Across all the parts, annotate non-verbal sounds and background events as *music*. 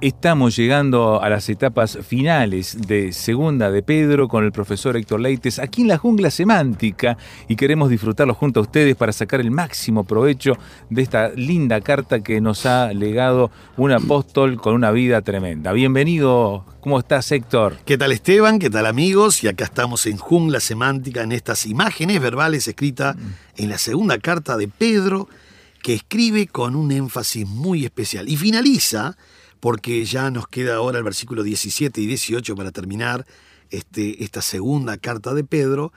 Estamos llegando a las etapas finales de Segunda de Pedro con el profesor Héctor Leites aquí en la jungla semántica y queremos disfrutarlo junto a ustedes para sacar el máximo provecho de esta linda carta que nos ha legado un apóstol con una vida tremenda. Bienvenido, ¿cómo estás Héctor? ¿Qué tal Esteban? ¿Qué tal amigos? Y acá estamos en Jungla Semántica, en estas imágenes verbales escritas en la segunda carta de Pedro, que escribe con un énfasis muy especial. Y finaliza, porque ya nos queda ahora el versículo 17 y 18 para terminar este, esta segunda carta de Pedro,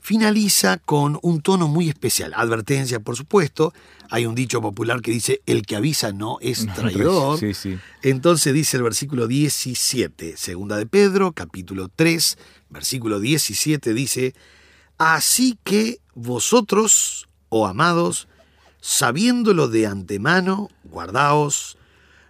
finaliza con un tono muy especial. Advertencia, por supuesto. Hay un dicho popular que dice, el que avisa no es traidor. Sí, sí. Entonces dice el versículo 17, segunda de Pedro, capítulo 3, versículo 17 dice, Así que vosotros, oh amados, sabiéndolo de antemano, guardaos,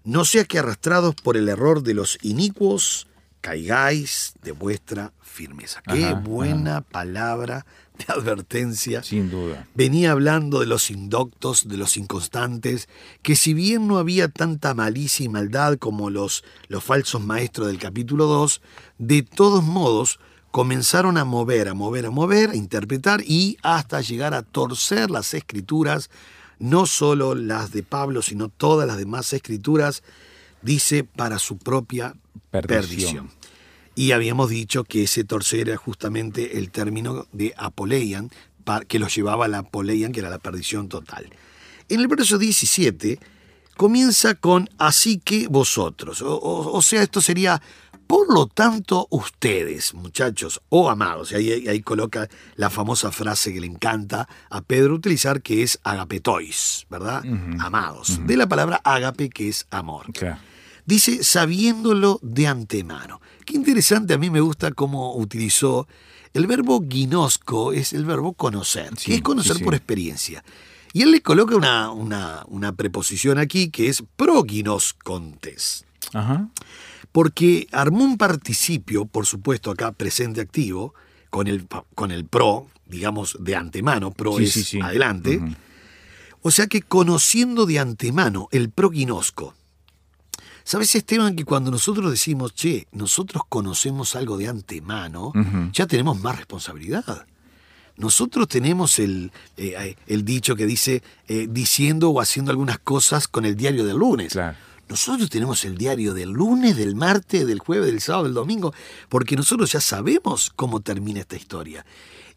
no sea que arrastrados por el error de los inicuos, caigáis de vuestra firmeza. Qué Ajá, buena palabra de advertencia Sin duda. venía hablando de los indoctos, de los inconstantes, que si bien no había tanta malicia y maldad como los, los falsos maestros del capítulo 2, de todos modos comenzaron a mover, a mover, a mover, a interpretar y hasta llegar a torcer las escrituras, no solo las de Pablo, sino todas las demás escrituras, dice, para su propia Perdición. perdición. Y habíamos dicho que ese torcer era justamente el término de apoleian, que los llevaba a la apoleian, que era la perdición total. En el verso 17 comienza con así que vosotros. O, o- o sea, esto sería por lo tanto ustedes, muchachos o amados. Y ahí, ahí coloca la famosa frase que le encanta a Pedro utilizar, que es agapetois, ¿verdad? Amados. De la palabra agape, que es amor. Dice, sabiéndolo de antemano. Qué interesante, a mí me gusta cómo utilizó el verbo ginosco, es el verbo conocer, Sí, que es conocer sí, sí. por experiencia. Y él le coloca una, una, una preposición aquí que es proginoscontes, Ajá. Porque armó un participio, por supuesto acá presente activo, con el, con el pro, digamos de antemano, pro Sí, es sí, sí. adelante, o sea que conociendo de antemano el proginosco. ¿Sabes, Esteban, que cuando nosotros decimos, che, nosotros conocemos algo de antemano, ya tenemos más responsabilidad? Nosotros tenemos el, eh, el dicho que dice eh, diciendo o haciendo algunas cosas con el diario del lunes. Claro. Nosotros tenemos el diario del lunes, del martes, del jueves, del sábado, del domingo, porque nosotros ya sabemos cómo termina esta historia.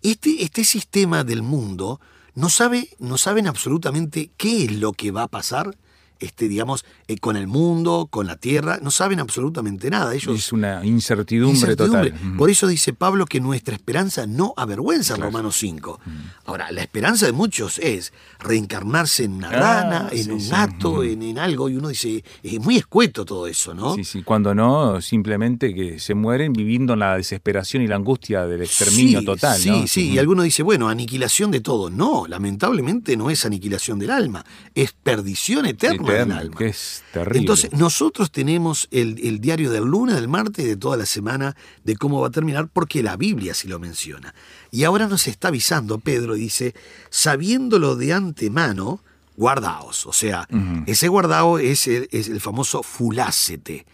Este, este sistema del mundo no, sabe, no saben absolutamente qué es lo que va a pasar este, digamos, eh, con el mundo, con la tierra, no saben absolutamente nada. Ellos Es una incertidumbre, Incertidumbre. total. Por eso dice Pablo que nuestra esperanza no avergüenza, Claro. Romanos 5. Ahora, la esperanza de muchos es reencarnarse en una Ah, rana, en sí, un gato, en, en algo, y uno dice, es muy escueto todo eso, ¿no? Sí, sí, cuando no, simplemente que se mueren viviendo en la desesperación y la angustia del exterminio Sí, total. Sí, ¿no? sí, y alguno dice, bueno, aniquilación de todo. No, lamentablemente no es aniquilación del alma, es perdición eterna del Eterno, alma. que es terrible. Entonces, nosotros tenemos el, el diario del lunes, del martes y de toda la semana de cómo va a terminar, porque la Biblia así lo menciona. Y ahora nos está avisando Pedro dice, sabiéndolo de antemano, guardaos. O sea, ese guardado es el, es el famoso fulácete.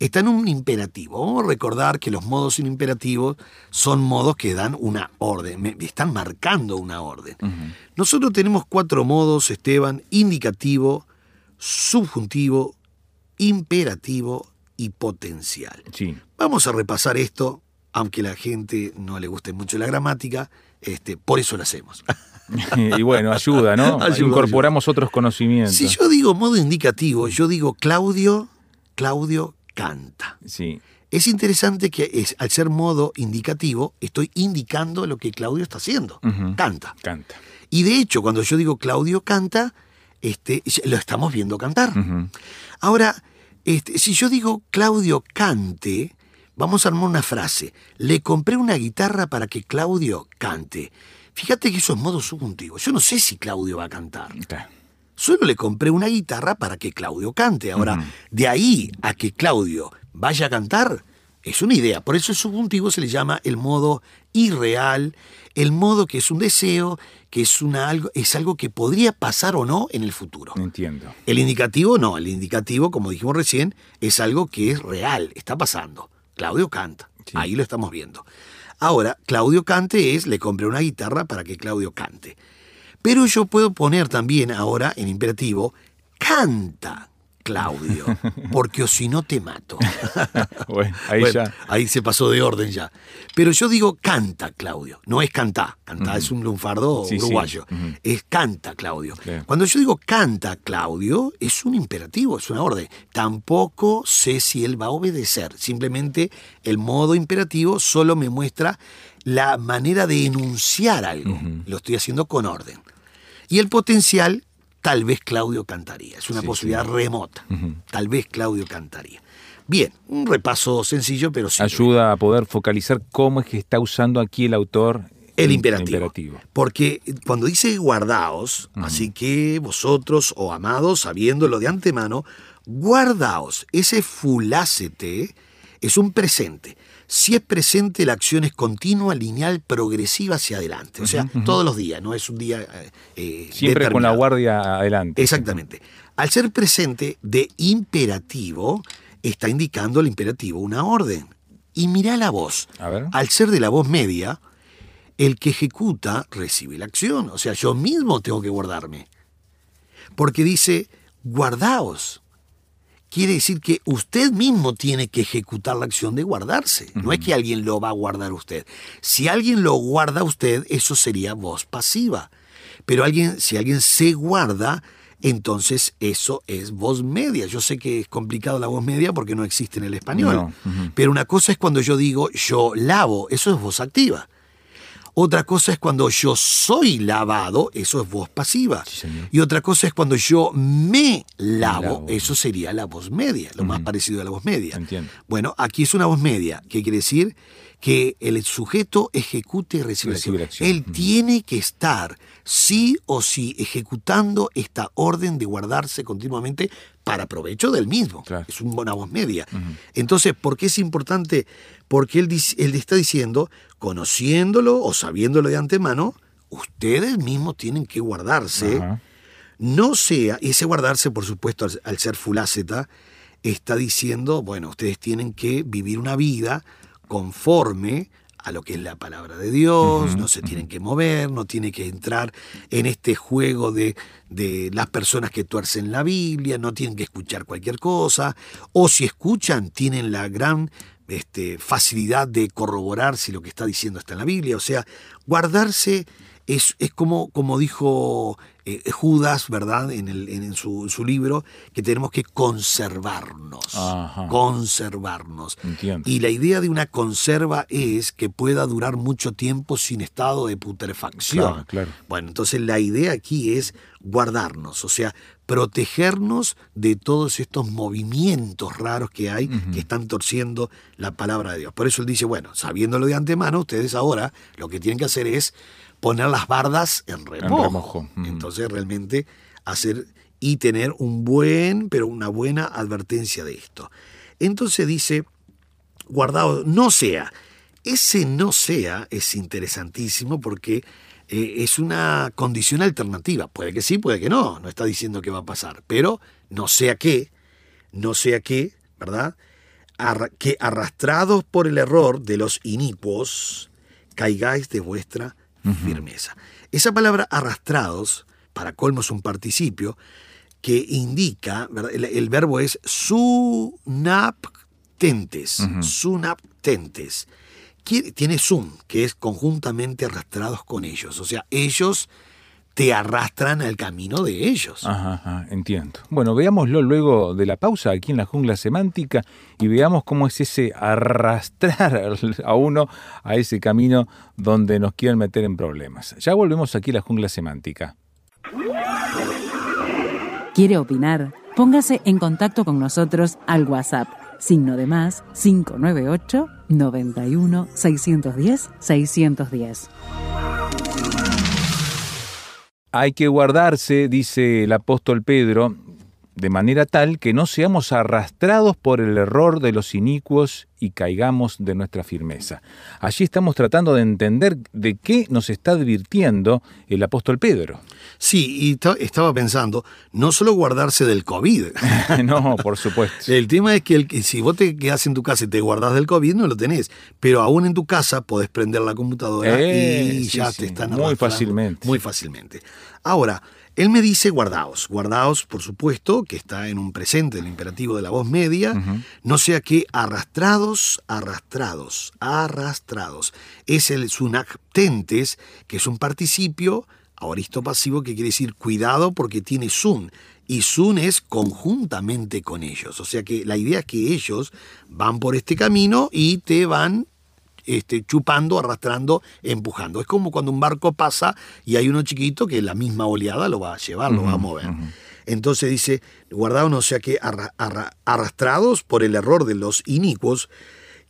Está en un imperativo. Vamos a recordar que los modos sin imperativos son modos que dan una orden, están marcando una orden. Nosotros tenemos cuatro modos, Esteban, indicativo, subjuntivo, imperativo y potencial. Sí. Vamos a repasar esto, aunque a la gente no le guste mucho la gramática, este, por eso lo hacemos. *laughs* y bueno, ayuda, ¿no? *laughs* Ayuda, Incorporamos otros conocimientos. Si yo digo modo indicativo, yo digo Claudio, Claudio canta. Sí. Es interesante que es, al ser modo indicativo, estoy indicando lo que Claudio está haciendo. Canta. Canta. Y de hecho, cuando yo digo Claudio canta, este, lo estamos viendo cantar. Ahora, este, si yo digo Claudio cante, vamos a armar una frase. Le compré una guitarra para que Claudio cante. Fíjate que eso es modo subjuntivo. Yo no sé si Claudio va a cantar. Solo le compré una guitarra para que Claudio cante. Ahora, de ahí a que Claudio vaya a cantar, es una idea. Por eso el subjuntivo se le llama el modo irreal, el modo que es un deseo, que es, una, algo, es algo que podría pasar o no en el futuro. Entiendo. El indicativo no, el indicativo, como dijimos recién, es algo que es real, está pasando. Claudio canta, Sí. ahí lo estamos viendo. Ahora, Claudio cante es, le compré una guitarra para que Claudio cante. Pero yo puedo poner también ahora en imperativo, canta Claudio, porque o si no te mato. *laughs* Bueno, ahí Bueno, ya. ahí se pasó de orden ya. Pero yo digo canta, Claudio. No es cantá. Cantá es un lunfardo Sí, sí. uruguayo. Es canta, Claudio. Cuando yo digo canta, Claudio, es un imperativo, es una orden. Tampoco sé si él va a obedecer. Simplemente el modo imperativo solo me muestra la manera de enunciar algo. Lo estoy haciendo con orden. Y el potencial, tal vez Claudio cantaría. Es una Sí, posibilidad sí. remota. Tal vez Claudio cantaría. Bien, un repaso sencillo, pero sí. Ayuda a poder focalizar cómo es que está usando aquí el autor El el imperativo. Porque cuando dice guardaos, así que vosotros, o amados, sabiéndolo de antemano, guardaos, ese fulácete es un presente. Si es presente, la acción es continua, lineal, progresiva hacia adelante. O sea, todos los días, no es un día. eh, eh, Siempre con la guardia adelante. Exactamente. Al ser presente de imperativo, está indicando el imperativo una orden. Y mirá la voz. A ver. Al ser de la voz media, el que ejecuta recibe la acción. O sea, yo mismo tengo que guardarme. Porque dice, guardaos. Quiere decir que usted mismo tiene que ejecutar la acción de guardarse. No es que alguien lo va a guardar usted. Si alguien lo guarda usted, eso sería voz pasiva. Pero alguien, si alguien se guarda, entonces eso es voz media. Yo sé que es complicado la voz media porque no existe en el español. No. Pero una cosa es cuando yo digo yo lavo, eso es voz activa. Otra cosa es cuando yo soy lavado, eso es voz pasiva. Sí, y otra cosa es cuando yo me lavo, lavo. eso sería la voz media, lo más parecido a la voz media. Entiendo. Bueno, aquí es una voz media, que quiere decir que el sujeto ejecute y recibe, Recibe acción. Él tiene que estar sí o sí ejecutando esta orden de guardarse continuamente para provecho del mismo. Claro. Es una voz media. Entonces, ¿por qué es importante? Porque él, está diciendo, conociéndolo o sabiéndolo de antemano, ustedes mismos tienen que guardarse no sea, y ese guardarse, por supuesto, al, al ser fulaceta, está diciendo, bueno, ustedes tienen que vivir una vida conforme a lo que es la palabra de Dios, no se tienen que mover, no tienen que entrar en este juego de, de las personas que tuercen la Biblia, no tienen que escuchar cualquier cosa, o si escuchan, tienen la gran este, facilidad de corroborar si lo que está diciendo está en la Biblia, o sea, guardarse es, es como, como dijo eh, Judas, ¿verdad? En, el, en, su, en su libro, que tenemos que conservarnos. Ajá. Conservarnos. Entiendo. Y la idea de una conserva es que pueda durar mucho tiempo sin estado de putrefacción. Claro, claro. Bueno, entonces la idea aquí es guardarnos, o sea, protegernos de todos estos movimientos raros que hay que están torciendo la palabra de Dios. Por eso él dice, bueno, sabiéndolo de antemano, ustedes ahora lo que tienen que hacer es poner las bardas en remojo. Entonces realmente hacer y tener un buen, pero una buena advertencia de esto. Entonces dice, guardado, no sea. Ese no sea es interesantísimo porque eh, es una condición alternativa. Puede que sí, puede que no. No está diciendo que va a pasar. Pero no sea que, no sea que, ¿verdad? Que arrastrados por el error de los inicuos, caigáis de vuestra firmeza. Esa palabra arrastrados, para colmo es un participio, que indica, el, el verbo es sunaptentes, sunaptentes. Tiene sum, que es conjuntamente arrastrados con ellos. O sea, ellos te arrastran al camino de ellos. Ajá, ajá, entiendo. Bueno, veámoslo luego de la pausa aquí en la jungla semántica y veamos cómo es ese arrastrar *laughs* a uno a ese camino donde nos quieren meter en problemas. Ya volvemos aquí a la jungla semántica. ¿Quiere opinar? Póngase en contacto con nosotros al WhatsApp, signo de más 598 91 610 610. Hay que guardarse, dice el apóstol Pedro, de manera tal que no seamos arrastrados por el error de los inicuos y caigamos de nuestra firmeza. Allí estamos tratando de entender de qué nos está advirtiendo el apóstol Pedro. Sí, y ta- estaba pensando, no solo guardarse del COVID. *laughs* no, por supuesto. El tema es que, el, si vos te quedás en tu casa y te guardás del COVID, no lo tenés. Pero aún en tu casa podés prender la computadora Eh, y sí, ya sí, te están muy fácilmente. Muy fácilmente. Ahora, él me dice guardaos. Guardaos, por supuesto, que está en un presente, el imperativo de la voz media. No sea que arrastrados, arrastrados, arrastrados. Es el sunactentes, que es un participio aoristo pasivo que quiere decir cuidado porque tiene sun. Y sun es conjuntamente con ellos. O sea que la idea es que ellos van por este camino y te van este, chupando, arrastrando, empujando. Es como cuando un barco pasa y hay uno chiquito que la misma oleada lo va a llevar, lo va a mover. Entonces dice, guardados, o sea que arra- arra- arrastrados por el error de los inicuos.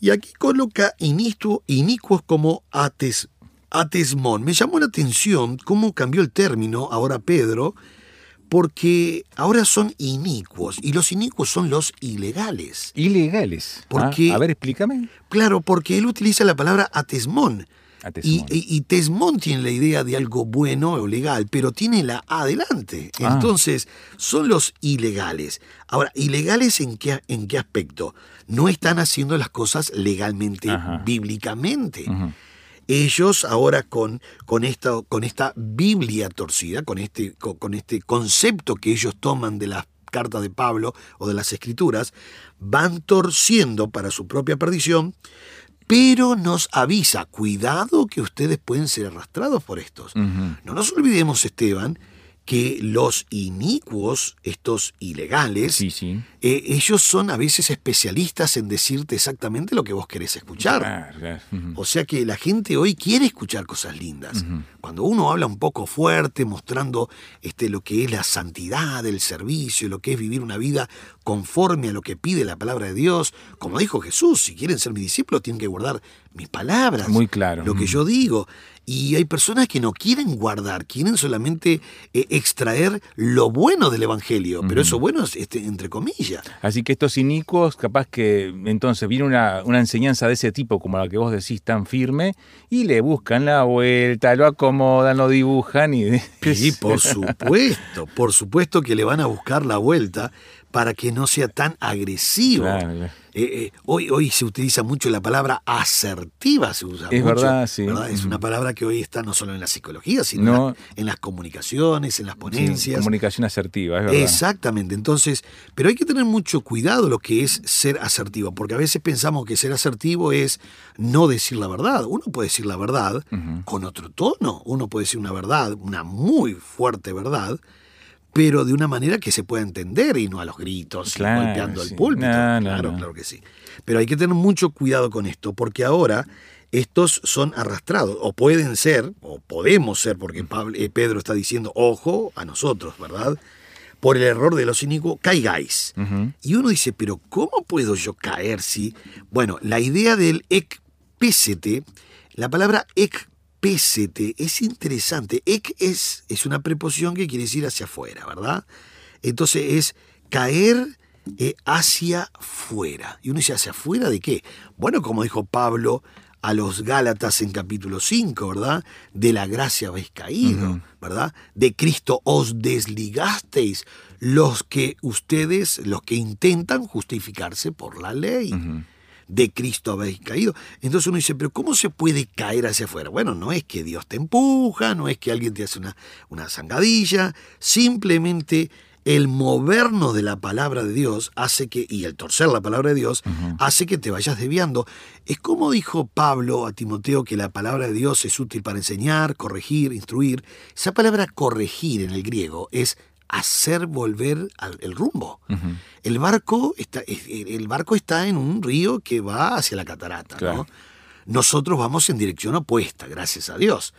Y aquí coloca inicuos como ates, atesmón. Me llamó la atención cómo cambió el término ahora Pedro, porque ahora son inicuos y los inicuos son los ilegales. Ilegales. Porque- Ah, a ver, explícame. Claro, porque él utiliza la palabra atesmón. Atesmón. Y, y- y tesmón tiene la idea de algo bueno o legal, pero tiene la adelante. Ah. Entonces, son los ilegales. Ahora, ¿ilegales en qué, en qué aspecto? No están haciendo las cosas legalmente, Ajá. bíblicamente. Ujú. Ellos ahora con, con, esta, con esta Biblia torcida, con este, con, con este concepto que ellos toman de las cartas de Pablo o de las escrituras, van torciendo para su propia perdición, pero nos avisa, cuidado que ustedes pueden ser arrastrados por estos. No nos olvidemos, Esteban, que los inicuos, estos ilegales, Sí, sí. eh, ellos son a veces especialistas en decirte exactamente lo que vos querés escuchar. Claro, claro. O sea que la gente hoy quiere escuchar cosas lindas. Cuando uno habla un poco fuerte, mostrando este, lo que es la santidad, el servicio, lo que es vivir una vida conforme a lo que pide la palabra de Dios, como dijo Jesús, si quieren ser mis discípulos tienen que guardar mis palabras, Muy claro. lo que yo digo. Y hay personas que no quieren guardar, quieren solamente eh, extraer lo bueno del Evangelio, pero eso bueno es este, entre comillas. Así que estos inicuos, capaz que entonces viene una, una enseñanza de ese tipo, como la que vos decís, tan firme, y le buscan la vuelta, lo acomodan, lo dibujan y... *laughs* Sí, por supuesto, por supuesto que le van a buscar la vuelta para que no sea tan agresivo. Claro, claro. Eh, eh, hoy, hoy se utiliza mucho la palabra asertiva, se usa Es mucho, verdad, sí. ¿verdad? Es una palabra que hoy está no solo en la psicología, sino No. en, la- en las comunicaciones, en las Sí, ponencias. comunicación asertiva, es verdad. Exactamente, entonces, pero hay que tener mucho cuidado lo que es ser asertivo, porque a veces pensamos que ser asertivo es no decir la verdad. Uno puede decir la verdad con otro tono, uno puede decir una verdad, una muy fuerte verdad, pero de una manera que se pueda entender y no a los gritos, y Claro, golpeando el púlpito. No, claro, no. claro que sí. Pero hay que tener mucho cuidado con esto, porque ahora estos son arrastrados, o pueden ser, o podemos ser, porque Pablo- eh, Pedro está diciendo, ojo a nosotros, ¿verdad? Por el error de los inicuos, caigáis. Y uno dice, pero ¿cómo puedo yo caer si...? Bueno, la idea del ekpésete, la palabra ekpésete es interesante. Ek es, es una preposición que quiere decir hacia afuera, ¿verdad? Entonces es caer eh, hacia afuera. Y uno dice, ¿hacia afuera de qué? Bueno, como dijo Pablo a los Gálatas en capítulo 5, ¿verdad? De la gracia habéis caído, ¿verdad? De Cristo os desligasteis los que ustedes, los que intentan justificarse por la ley. De Cristo habéis caído. Entonces uno dice, pero ¿cómo se puede caer hacia afuera? Bueno, no es que Dios te empuja, no es que alguien te hace una, una zangadilla, simplemente el movernos de la palabra de Dios hace que, y el torcer la palabra de Dios, hace que te vayas desviando. Es como dijo Pablo a Timoteo que la palabra de Dios es útil para enseñar, corregir, instruir. Esa palabra corregir en el griego es hacer volver al, el rumbo. el, barco está, el barco está en un río que va hacia la catarata. ¿no? Nosotros vamos en dirección opuesta, gracias a Dios.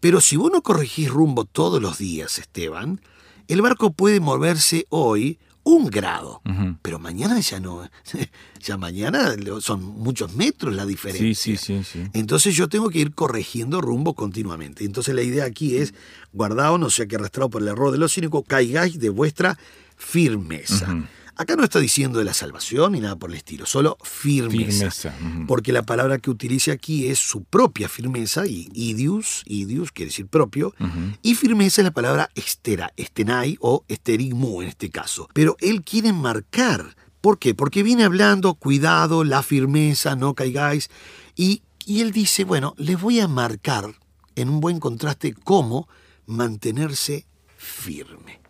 Pero si vos no corregís rumbo todos los días, Esteban, el barco puede moverse hoy un grado, pero mañana ya no, *laughs* ya mañana son muchos metros la diferencia. Sí, sí, sí, Entonces yo tengo que ir corrigiendo rumbo continuamente. Entonces la idea aquí es, guardaos, no sea que arrastrado por el error de los cínicos, caigáis de vuestra firmeza. Acá no está diciendo de la salvación ni nada por el estilo, solo firmeza. Porque la palabra que utiliza aquí es su propia firmeza, y idius, idius quiere decir propio, y firmeza es la palabra estera, estenai o esterigmu en este caso. Pero él quiere marcar. ¿Por qué? Porque viene hablando, cuidado, la firmeza, no caigáis. Y, y él dice, bueno, les voy a marcar en un buen contraste cómo mantenerse firme.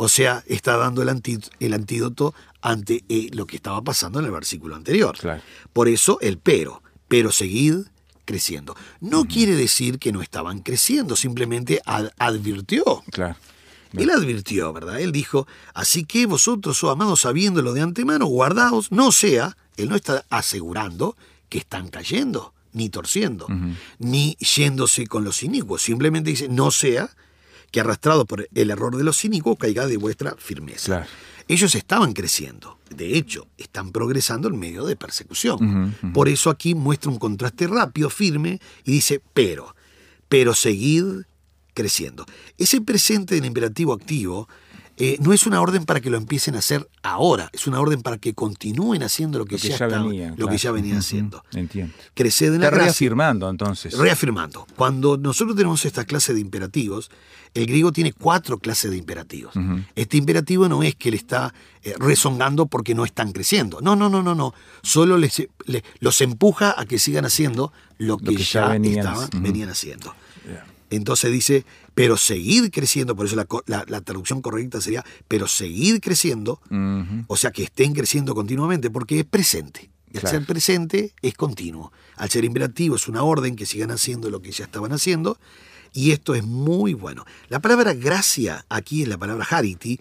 O sea, está dando el, antídoto ante eh, lo que estaba pasando en el versículo anterior. Por eso el pero, pero seguid creciendo. No quiere decir que no estaban creciendo, simplemente advirtió. Claro. Él advirtió, ¿verdad? Él dijo, así que vosotros, oh amados, sabiéndolo de antemano, guardaos, no sea, él no está asegurando que están cayendo, ni torciendo, ni yéndose con los inicuos, simplemente dice, no sea que arrastrado por el error de los cínicos caiga de vuestra firmeza. Ellos estaban creciendo, de hecho, están progresando en medio de persecución. Por eso aquí muestra un contraste rápido, firme, y dice, pero, pero seguid creciendo. Ese presente del imperativo activo eh, no es una orden para que lo empiecen a hacer ahora, es una orden para que continúen haciendo lo que, ya, venía, lo que ya venían haciendo. Entiendo. Crecer en la Está reafirmando entonces. Reafirmando. Cuando nosotros tenemos esta clase de imperativos, el griego tiene cuatro clases de imperativos. Este imperativo no es que le está eh, rezongando porque no están creciendo. No, no, no, no, no. Solo les, los empuja a que sigan haciendo lo que, ya, venían, haciendo. Entonces dice, pero seguir creciendo, por eso la, traducción correcta sería, pero seguir creciendo, o sea, que estén creciendo continuamente, porque es presente. al ser presente es continuo. Al ser imperativo es una orden que sigan haciendo lo que ya estaban haciendo, y esto es muy bueno. La palabra gracia aquí es la palabra harity,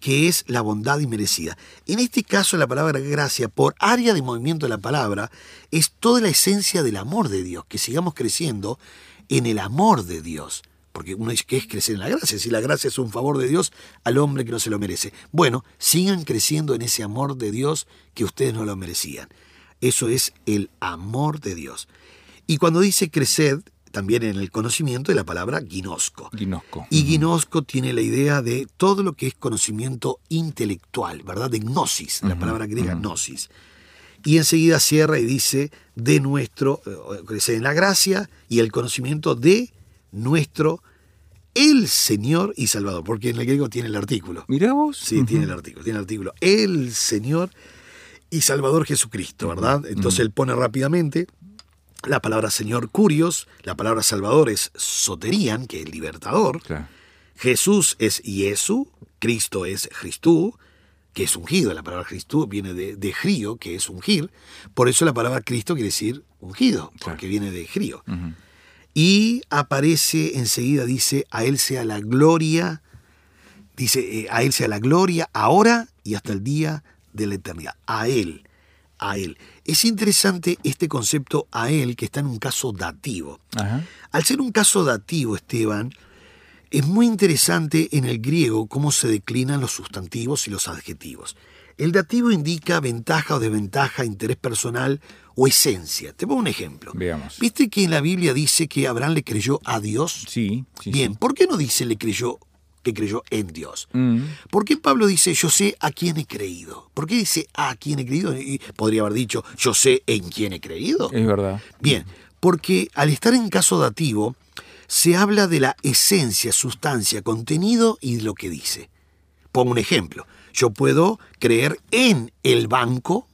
que es la bondad inmerecida. En este caso, la palabra gracia, por área de movimiento de la palabra, es toda la esencia del amor de Dios, que sigamos creciendo en el amor de Dios. Porque uno dice que es crecer en la gracia. Si la gracia es un favor de Dios al hombre que no se lo merece. Bueno, sigan creciendo en ese amor de Dios que ustedes no lo merecían. Eso es el amor de Dios. Y cuando dice crecer, también en el conocimiento de la palabra ginosco. Ginosco. Y ginosco tiene la idea de todo lo que es conocimiento intelectual, ¿verdad? De gnosis, la palabra griega gnosis. Y enseguida cierra y dice, de nuestro, eh, crecer en la gracia y el conocimiento de nuestro el Señor y Salvador, porque en el griego tiene el artículo. Mirá vos. Sí, tiene el artículo, tiene el artículo. El Señor y Salvador Jesucristo, ¿verdad? Entonces él pone rápidamente la palabra Señor curios, la palabra Salvador es soterían, que es libertador. Jesús es Jesús, Cristo es Cristú, que es ungido. La palabra Cristo viene de, de grío, que es ungir. Por eso la palabra Cristo quiere decir ungido, porque viene de grío. Y aparece enseguida, dice, a Él sea la gloria, dice, eh, a Él sea la gloria ahora y hasta el día de la eternidad. A Él, a Él. Es interesante este concepto a Él que está en un caso dativo. Al ser un caso dativo, Esteban, es muy interesante en el griego cómo se declinan los sustantivos y los adjetivos. El dativo indica ventaja o desventaja, interés personal o esencia. Te pongo un ejemplo. Veamos. ¿Viste que en la Biblia dice que Abraham le creyó a Dios? Sí. Bien, ¿por qué no dice le creyó que creyó en Dios? Mm. ¿Por qué Pablo dice yo sé a quién he creído? ¿Por qué dice a quién he creído? Y podría haber dicho yo sé en quién he creído. Es verdad. Bien, porque al estar en caso dativo se habla de la esencia, sustancia, contenido y lo que dice. Pongo un ejemplo. Yo puedo creer en el banco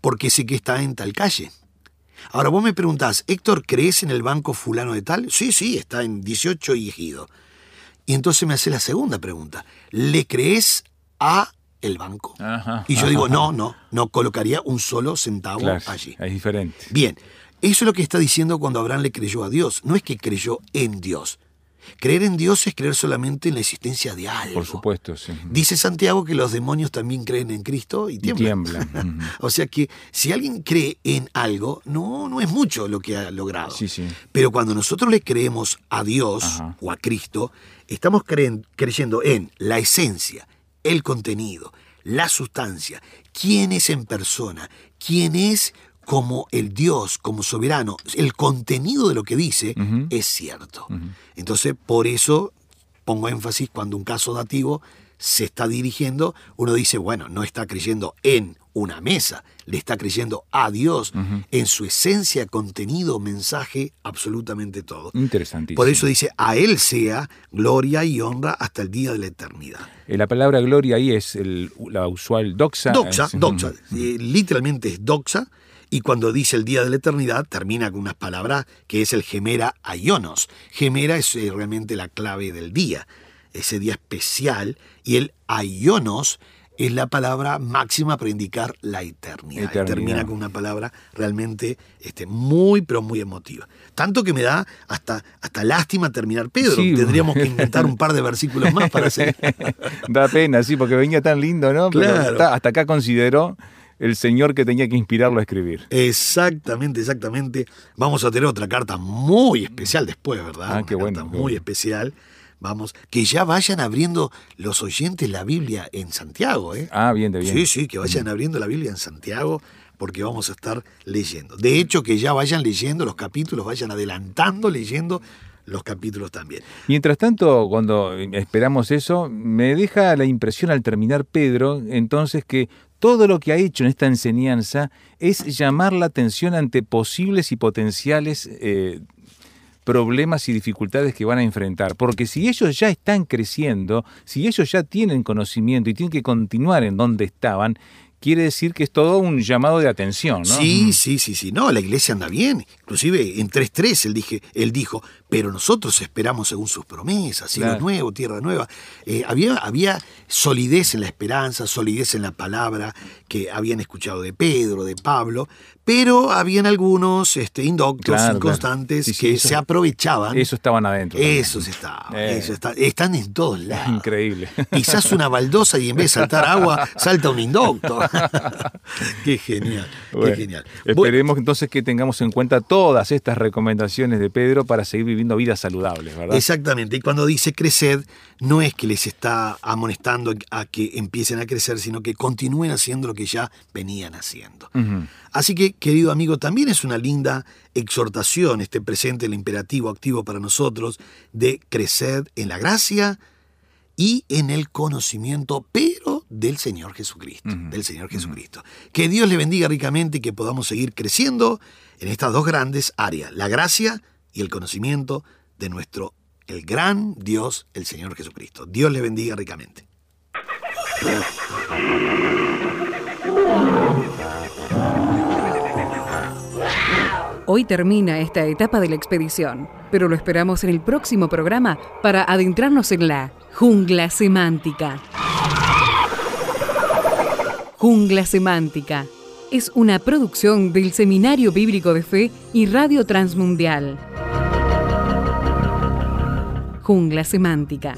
porque sé que está en tal calle. Ahora vos me preguntás, Héctor, ¿crees en el banco fulano de tal? Sí, sí, está en 18 y ejido. Y entonces me hace la segunda pregunta. ¿Le crees a el banco? Ajá, y yo ajá, digo, ajá. no, no, no colocaría un solo centavo Claro, allí. es diferente. Bien, eso es lo que está diciendo cuando Abraham le creyó a Dios. No es que creyó en Dios. Creer en Dios es creer solamente en la existencia de algo. Por supuesto, sí. Dice Santiago que los demonios también creen en Cristo y Y tiemblan. tiemblan. *laughs* Ujú. o sea que si alguien cree en algo, no, no es mucho lo que ha logrado. Sí, sí. Pero cuando nosotros le creemos a Dios Ajá. o a Cristo, estamos creen- creyendo en la esencia, el contenido, la sustancia, quién es en persona, quién es como el Dios, como soberano, el contenido de lo que dice es cierto. Entonces, por eso pongo énfasis cuando un caso dativo se está dirigiendo, uno dice, bueno, no está creyendo en una mesa, le está creyendo a Dios en su esencia, contenido, mensaje, absolutamente todo. Interesantísimo. Por eso dice, a Él sea gloria y honra hasta el día de la eternidad. Eh, La palabra gloria ahí es el- la usual doxa. Doxa, es- doxa, eh, literalmente es doxa, y cuando dice el día de la eternidad termina con unas palabras que es el gemera aionos. Gemera es eh, realmente la clave del día, ese día especial, y el aionos es la palabra máxima para indicar la eternidad. Termina con una palabra realmente este, muy, pero muy emotiva. Tanto que me da hasta, hasta lástima terminar Pedro. Sí. Tendríamos que inventar un par de *laughs* versículos más para seguir. da pena, sí, porque venía tan lindo, ¿no? Pero Claro. hasta acá consideró el señor que tenía que inspirarlo a escribir. Exactamente, exactamente. Vamos a tener otra carta muy especial después, ¿verdad? Ah, Una qué bueno, carta qué muy bueno. especial. Vamos, que ya vayan abriendo los oyentes la Biblia en Santiago, ¿eh? Ah, bien, de bien. Sí, sí, que vayan abriendo la Biblia en Santiago porque vamos a estar leyendo. De hecho, que ya vayan leyendo los capítulos, vayan adelantando leyendo los capítulos también. Mientras tanto, cuando esperamos eso, me deja la impresión al terminar Pedro, entonces que todo lo que ha hecho en esta enseñanza es llamar la atención ante posibles y potenciales eh, problemas y dificultades que van a enfrentar. Porque si ellos ya están creciendo, si ellos ya tienen conocimiento y tienen que continuar en donde estaban, quiere decir que es todo un llamado de atención, ¿no? Sí, sí, sí, sí. No, la iglesia anda bien. Inclusive en 3.3 él, dije, él dijo, pero nosotros esperamos según sus promesas, cielo Claro. nuevo, tierra nueva. Eh, había, había solidez en la esperanza, solidez en la palabra que habían escuchado de Pedro, de Pablo, pero habían algunos este, indoctos, Claro, inconstantes, claro. Sí, sí, que eso- se aprovechaban. Eso estaban adentro. Esos estaban, Eh. esos está- están en todos *laughs* lados. Increíble. Quizás una baldosa y en vez de saltar agua, salta un indocto. *laughs* qué genial, Bueno, qué genial. Bueno, Esperemos entonces que tengamos en cuenta todas estas recomendaciones de Pedro para seguir viviendo vidas saludables, ¿verdad? Exactamente, y cuando dice creced, no es que les está amonestando a que empiecen a crecer, sino que continúen haciendo lo que ya venían haciendo. Así que, querido amigo, también es una linda exhortación este presente, el imperativo activo para nosotros, de crecer en la gracia y en el conocimiento, pero del Señor Jesucristo, del Señor Jesucristo. Que Dios le bendiga ricamente y que podamos seguir creciendo en estas dos grandes áreas, la gracia y el conocimiento de nuestro, el gran Dios, el Señor Jesucristo. Dios le bendiga ricamente. Hoy termina esta etapa de la expedición, pero lo esperamos en el próximo programa para adentrarnos en la jungla semántica. Jungla semántica es una producción del Seminario Bíblico de Fe y Radio Transmundial. Jungla semántica.